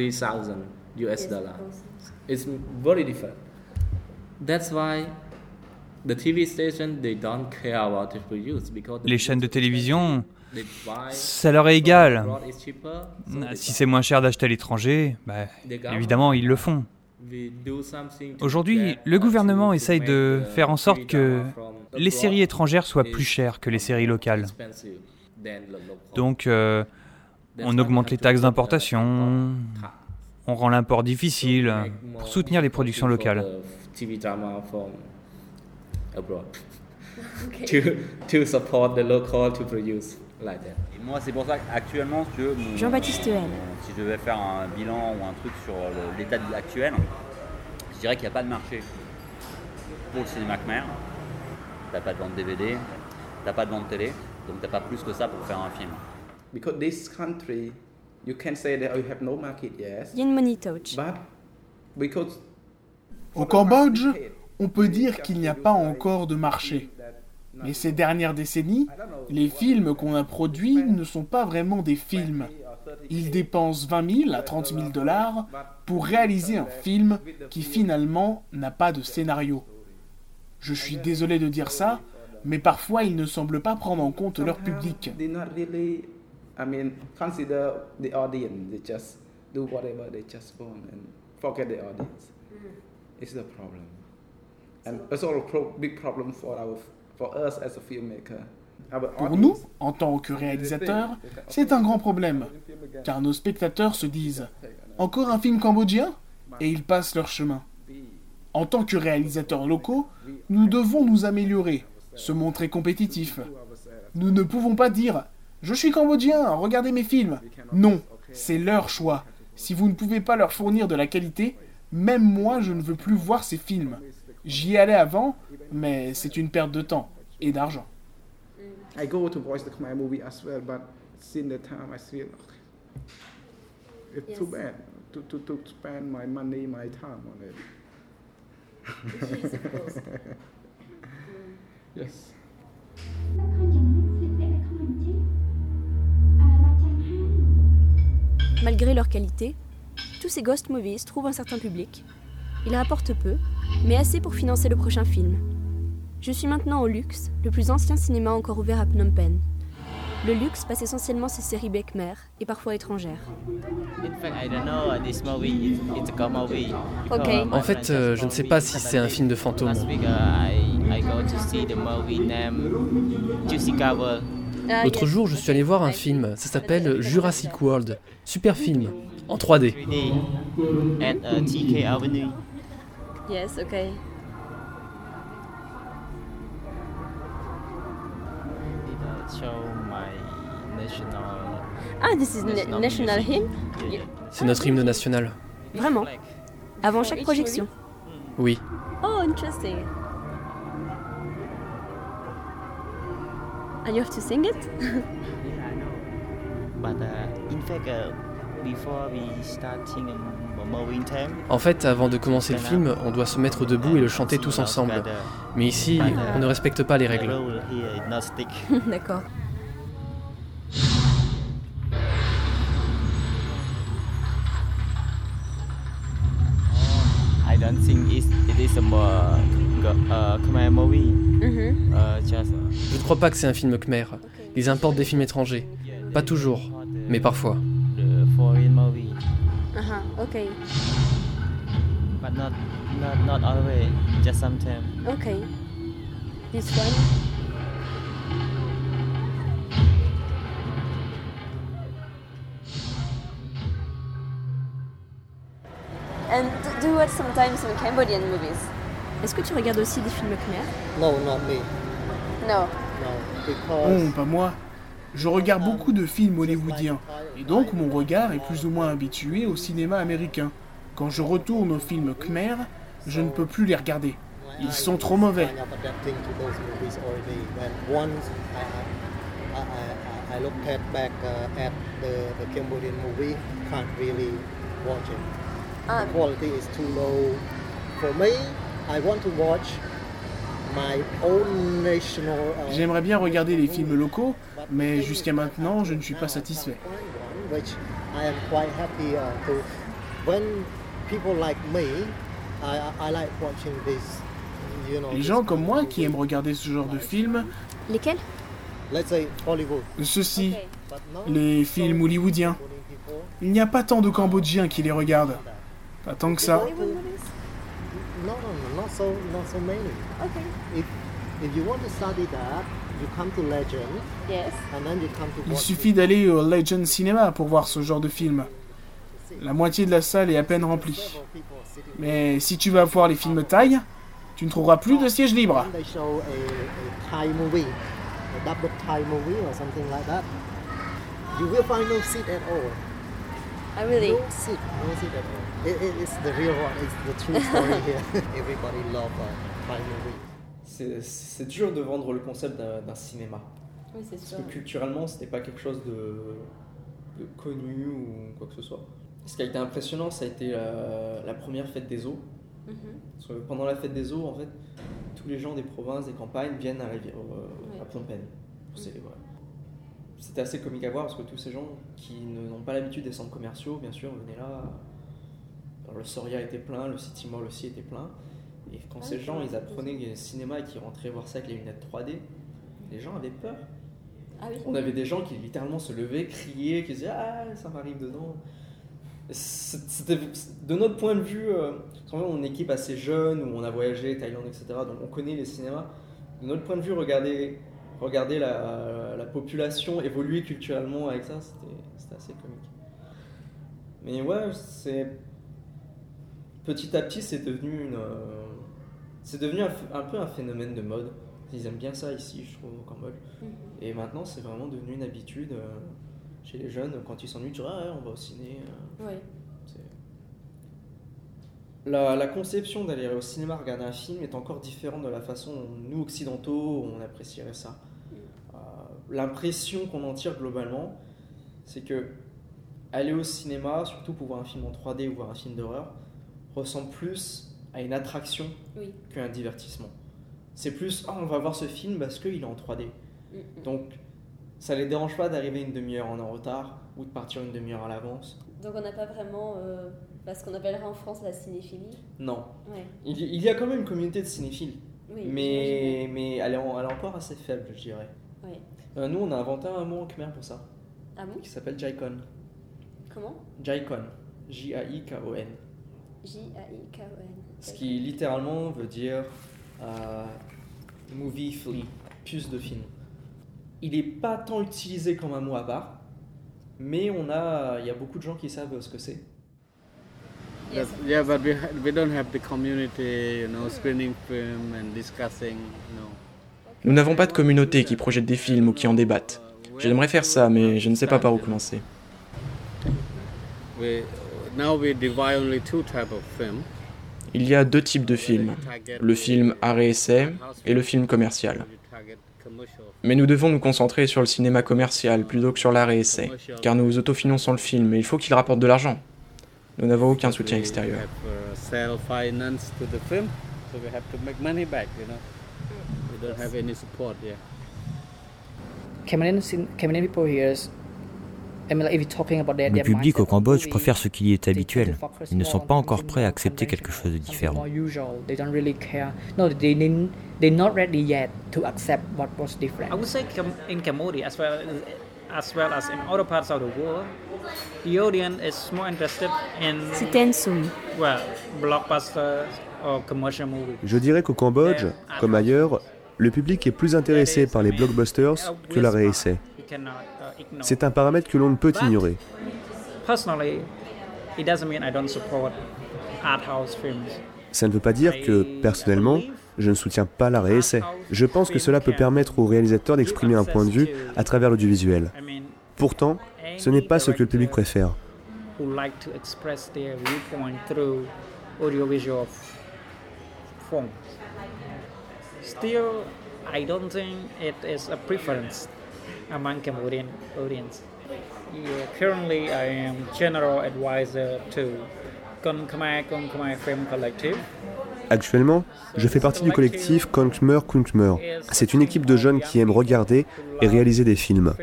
Les chaînes de télévision, ça leur est égal. Si c'est moins cher d'acheter à l'étranger, bah, évidemment, ils le font. Aujourd'hui, le gouvernement essaye de faire en sorte que les séries étrangères soient plus chères que les séries locales. Donc, euh, on augmente les taxes d'importation, on rend l'import difficile pour soutenir les productions locales. Et moi, c'est pour ça qu'actuellement, si, Jean-Baptiste si je devais faire un bilan ou un truc sur l'état actuel, je dirais qu'il n'y a pas de marché pour le cinéma khmer. T'as pas de vente DVD, t'as pas de vente télé, donc t'as pas plus que ça pour faire un film. Because this country, you can say that you have no market, yes. Yin Money Touch. But because Au Cambodge, on peut dire qu'il n'y a pas encore de marché. Mais ces dernières décennies, les films qu'on a produits ne sont pas vraiment des films. Ils dépensent 20 000 à 30 000 dollars pour réaliser un film qui finalement n'a pas de scénario. Je suis désolé de dire ça, mais parfois ils ne semblent pas prendre en compte leur public. They not really, I mean, consider the audience. They just do whatever they just want and forget the audience. It's the problem, and it's also a pro- big problem for our, for us as a filmmaker. Our Pour nous, en tant que réalisateurs, c'est un grand problème, car nos spectateurs se disent ⁇ Encore un film cambodgien ?⁇ et ils passent leur chemin. En tant que réalisateurs locaux, nous devons nous améliorer, se montrer compétitifs. Nous ne pouvons pas dire ⁇ Je suis cambodgien, regardez mes films !⁇ Non, c'est leur choix. Si vous ne pouvez pas leur fournir de la qualité, même moi je ne veux plus voir ces films. J'y allais avant, mais c'est une perte de temps et d'argent. I go to watch the Khmer movie as well, but since the time I see it, it's too bad to, to, to spend my money, my time on it. Yes, of course. yes. Malgré leur qualité, tous ces ghost movies trouvent un certain public. Ils rapportent peu, mais assez pour financer le prochain film. Je suis maintenant au Luxe, le plus ancien cinéma encore ouvert à Phnom Penh. Le Luxe passe essentiellement ses séries Khmer et parfois étrangères. In fact, I don't know this movie is it's a ghost movie. Okay. Because En fait, euh, je ne sais pas si c'est un film de fantôme. Uh, World. L'autre jour, je suis allé voir un film, ça s'appelle Jurassic World. Super film, en 3D. Yes, okay. Did show my national. Ah, this is na- national hymn? Yeah, yeah. C'est notre hymne national. Vraiment? Avant chaque projection? Oui. Oh, interesting. And you have to sing it? But uh, in fact, uh, before we movie theme, En fait, avant de commencer le film, on doit se mettre debout et le chanter tous ensemble. Mais ici, on ne respecte pas les règles. D'accord. Je ne crois pas que c'est un film khmer. Ils importent des films étrangers. Pas toujours, mais parfois. Okay. but not not not always. Just sometimes. Okay. This one And do- do you watch sometimes some Cambodian movies? Est-ce que tu regardes aussi des films khmer No, not me. No. No, Oh, because mm, pas moi. Je regarde beaucoup de films hollywoodiens, et donc mon regard est plus ou moins habitué au cinéma américain. Quand je retourne aux films khmer, je ne peux plus les regarder. Ils sont trop mauvais. kind of adapting to those movies already. When once I, I, I, I look at back at the, the Cambodian movie, can't really watch it. The quality is too low. For me, I want to watch my own national. J'aimerais bien regarder les films locaux, mais jusqu'à maintenant, je ne suis pas satisfait. Les gens comme moi qui aiment regarder ce genre de films, Lesquels? Let's say Hollywood. ceux-ci, les films hollywoodiens, il n'y a pas tant de Cambodgiens qui les regardent. Pas tant que ça. No, no, Il suffit d'aller au Legend Cinema pour voir ce genre de film. La moitié de la salle est à peine remplie. Mais si tu vas voir les films thaï, tu ne trouveras plus de sièges libres. C'est- dur de vendre le concept d'un cinéma. Oui, c'est Parce sûr. que culturellement, ce n'est pas quelque chose de, de connu ou quoi que ce soit. Ce qui a été impressionnant, ça a été la, la première fête des eaux. Parce que pendant la fête des eaux, en fait, tous les gens des provinces, des campagnes viennent à, Phnom Penh pour célébrer. C'était assez comique à voir parce que tous ces gens qui n'ont pas l'habitude des centres commerciaux, bien sûr, venaient là. Alors, le Soria était plein, le City Mall aussi était plein. Et quand ces gens, ils apprenaient le cinéma et qu'ils rentraient voir ça avec les lunettes 3D, les gens avaient peur. Ah oui. On avait des gens qui littéralement se levaient, criaient, qui disaient Ah, ça m'arrive dedans. C'était de notre point de vue, euh, on est une équipe assez jeune où on a voyagé, Thaïlande, etc. Donc on connaît les cinémas. De notre point de vue, regarder, regarder la, la population évoluer culturellement avec ça, c'était assez comique. Mais ouais, c'est petit à petit, c'est devenu une, euh, c'est devenu un, un, peu un phénomène de mode. Ils aiment bien ça ici, je trouve, au Cambodge. Mhm. Et maintenant, c'est vraiment devenu une habitude euh, chez les jeunes. Quand ils s'ennuient, tu dis, ah, ouais, on va au ciné. euh. Ouais. La, la, conception d'aller au cinéma regarder un film est encore différente de la façon dont nous, occidentaux, on apprécierait ça. Euh, L'impression qu'on en tire globalement, c'est que aller au cinéma, surtout pour voir un film en 3D ou voir un film d'horreur, ressemble plus à une attraction oui. qu'un divertissement. C'est plus, ah, on va voir ce film parce qu'il est en 3D. Mm, Donc, ça les dérange pas d'arriver une demi-heure en retard ou de partir une demi-heure à l'avance. Donc, on n'a pas vraiment euh, ce qu'on appellerait en France la cinéphilie Non. Ouais. Il, il, y a quand même une communauté de cinéphiles. Oui, mais mais elle, est en, elle est encore assez faible, je dirais. Ouais. Euh, nous, on a inventé un mot en khmer pour ça. Ah bon? Qui s'appelle Jaikon. Comment? Jaikon. J-A-I-K-O-N. J-A-I-K-O-N. Ce qui littéralement veut dire euh, movie flea, plus de films. Il n'est pas tant utilisé comme un mot à part, mais on a, il y a beaucoup de gens qui savent ce que c'est. Yes. Yeah, but we, we don't have the community, you know, screening film and discussing, you know. Nous n'avons pas de communauté qui projette des films ou qui en débattent. J'aimerais faire ça, mais je ne sais pas par où commencer. We, now we divide only two type of film. Il y a deux types de films, le film arrêt-essai et le film commercial. Mais nous devons nous concentrer sur le cinéma commercial plutôt que sur l'arrêt-essai, car nous autofinançons le film et il faut qu'il rapporte de l'argent. Nous n'avons aucun soutien extérieur. Le public au Cambodge préfère ce qui est habituel. Ils ne sont pas encore prêts à accepter quelque chose de différent. I would say in Cambodia as well as well as in other parts of the world, the audience is more interested in C'était Ensoum. well, blockbusters or commercial movies. Je dirais qu'au Cambodge, comme ailleurs, le public est plus intéressé par les blockbusters que la réessai. C'est un paramètre que l'on ne peut ignorer. Ça ne veut pas dire que, personnellement, je ne soutiens pas la réessai. Je pense que cela peut permettre aux réalisateurs d'exprimer un point de vue à travers l'audiovisuel. Pourtant, ce n'est pas ce que le public préfère. Still, I don't think it is a preference among Cambodian audience. Yeah, currently, I am general advisor to Kon Khmer Kon Khmer Film Collective. Actuellement, je fais partie du collectif Konkmer Kunkmer. C'est une équipe de jeunes qui aiment regarder et réaliser des films.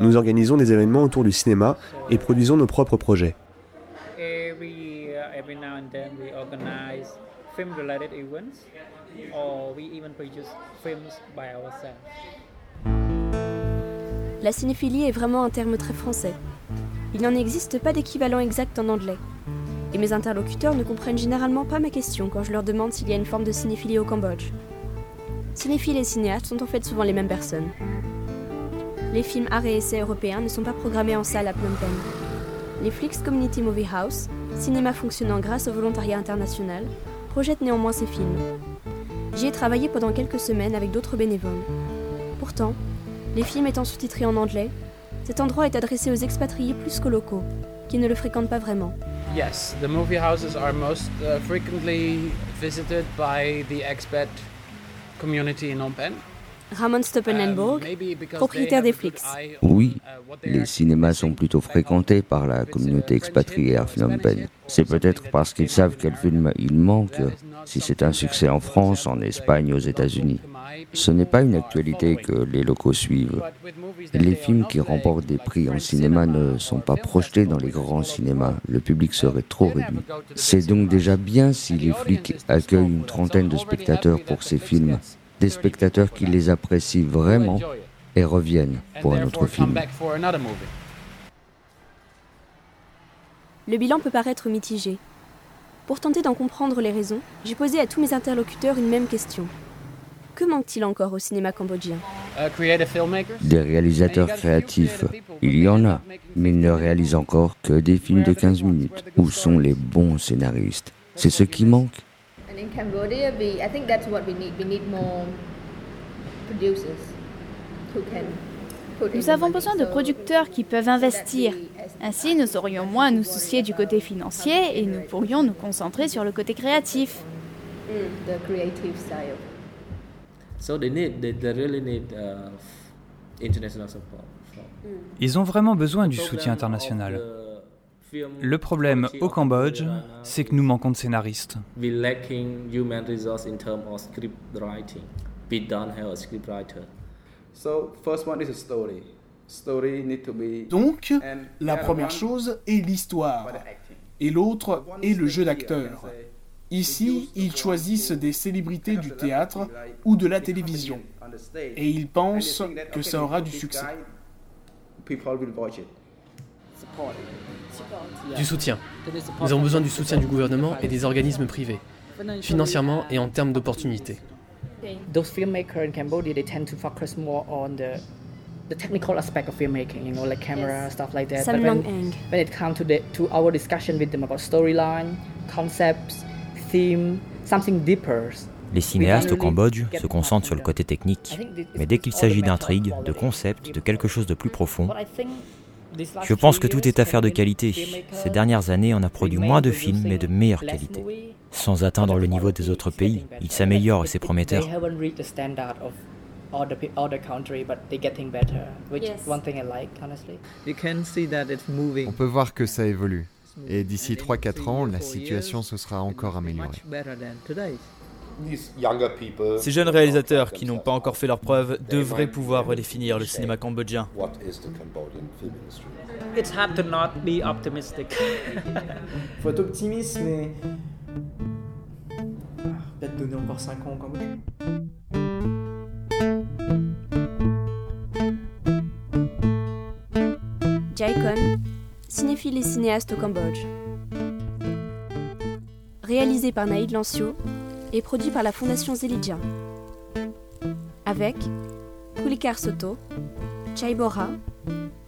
Nous organisons des événements autour du cinéma et produisons nos propres projets. Film-related events or we even produce films by ourselves. La cinéphilie est vraiment un terme très français. Il n'en existe pas d'équivalent exact en anglais. Et mes interlocuteurs ne comprennent généralement pas ma question quand je leur demande s'il y a une forme de cinéphilie au Cambodge. Cinéphiles et cinéastes sont en fait souvent les mêmes personnes. Les films art et essais européens ne sont pas programmés en salle à Phnom Penh. Les Flix Community Movie House, cinéma fonctionnant grâce au volontariat international, projettent néanmoins ces films. J'y ai travaillé pendant quelques semaines avec d'autres bénévoles. Pourtant, les films étant sous-titrés en anglais, cet endroit est adressé aux expatriés plus qu'aux locaux, qui ne le fréquentent pas vraiment. Yes, the movie houses are most uh, frequently visited by the expat community in Phnom Penh. Ramon Stoppenenburg, propriétaire des Flix. Oui, les cinémas sont plutôt fréquentés par la communauté expatriée à Phnom Penh. C'est peut-être parce qu'ils savent quel film il manque si c'est un succès en France, en Espagne, aux États-Unis. Ce n'est pas une actualité que les locaux suivent. Les films qui remportent des prix en cinéma ne sont pas projetés dans les grands cinémas. Le public serait trop réduit. C'est donc déjà bien si les flics accueillent une trentaine de spectateurs pour ces films, des spectateurs qui les apprécient vraiment et reviennent pour un autre film. Le bilan peut paraître mitigé. Pour tenter d'en comprendre les raisons, j'ai posé à tous mes interlocuteurs une même question. Que manque-t-il encore au cinéma cambodgien Des réalisateurs créatifs, il y en a, mais ils ne réalisent encore que des films de 15 minutes. Où sont les bons scénaristes C'est ce qui manque. Nous avons besoin de producteurs qui peuvent investir. Ainsi, nous aurions moins à nous soucier du côté financier et nous pourrions nous concentrer sur le côté créatif. Ils ont vraiment besoin du soutien international. Le problème au Cambodge, c'est que nous manquons de scénaristes. Donc, la première chose est l'histoire, et l'autre est le jeu d'acteur. Ici, ils choisissent des célébrités du théâtre ou de la télévision, et ils pensent que ça aura du succès. Du soutien. Nous avons besoin du soutien du gouvernement et des organismes privés, financièrement et en termes d'opportunités. Those filmmakers in Cambodia, they tend to focus more on the the technical aspect of filmmaking, you know, like camera stuff like that. Sam but when, when it comes to the to our discussion with them about storyline, concepts. Les cinéastes au Cambodge se concentrent sur le côté technique, mais dès qu'il s'agit d'intrigue, de concept, de quelque chose de plus profond, je pense que tout est affaire de qualité. Ces dernières années, on a produit moins de films, mais de meilleure qualité. Sans atteindre le niveau des autres pays, ils s'améliorent et c'est prometteur. On peut voir que ça évolue. Et d'ici 3-4 ans, la situation se sera encore améliorée. Ces jeunes réalisateurs qui n'ont pas encore fait leurs preuves devraient pouvoir redéfinir le cinéma cambodgien. It's hard to not be optimistic. Faut être optimiste, mais. Ah, Peut-être donner encore 5 ans au Cambodge. Jaikon, cinéphile et cinéaste au Cambodge. Réalisé par Naïd Lancio et produit par la Fondation Zelidja. Avec Kulikar Soto, Chai Bora,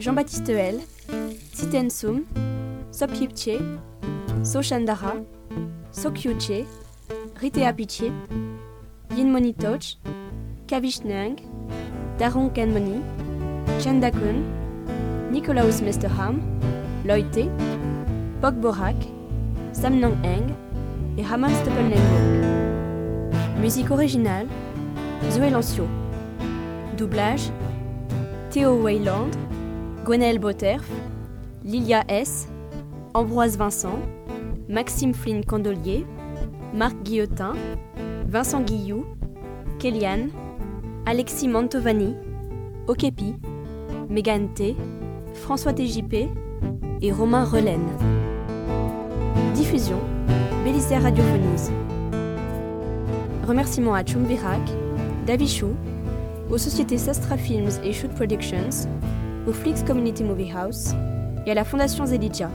Jean-Baptiste Hel, Siten Sum, Sop Hipche, So Chandara, So Kyuche, Ritea Piche, Yin Kavish Nang, Darong Kanmoni, Chanda Kun, Nicolaus Mesterham, Loite, Pok Borak, Sam Nang Eng et Raman Steppenlenburg. Musique originale, Zoé Lancio. Doublage, Théo Wayland, Gwenaël Boterf, Lilia S, Ambroise Vincent, Maxime Flynn Candelier, Marc Guillotin, Vincent Guillou, Kéliane, Alexis Mantovani, Okepi, Megan T, François TJP et Romain Relaine. Diffusion, Bélisaire Radiophonies. Remerciements à Chum Virak, Davichou, aux sociétés Sastra Films et Shoot Productions, au Flix Community Movie House et à la Fondation Zelidja.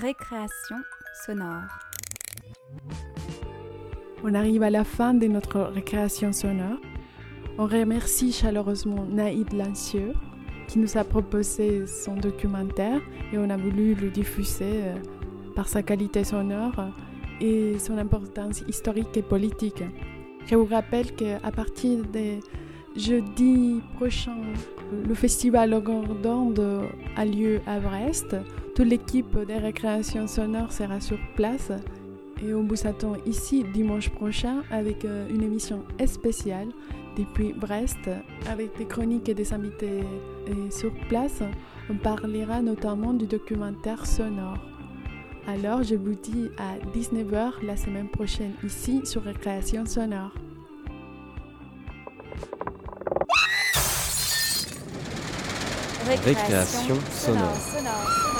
Récréation sonore. On arrive à la fin de notre récréation sonore. On remercie chaleureusement Naïd Lancieux qui nous a proposé son documentaire et on a voulu le diffuser euh, par sa qualité sonore et son importance historique et politique. Je vous rappelle qu'à partir de jeudi prochain, le festival Gordon a lieu à Brest. Toute l'équipe des récréations sonores sera sur place et on vous attend ici dimanche prochain avec euh, une émission spéciale depuis Brest avec des chroniques et des invités et sur place. On parlera notamment du documentaire sonore. Alors je vous dis à 19h la semaine prochaine ici sur Récréation Sonore. Récréation sonore.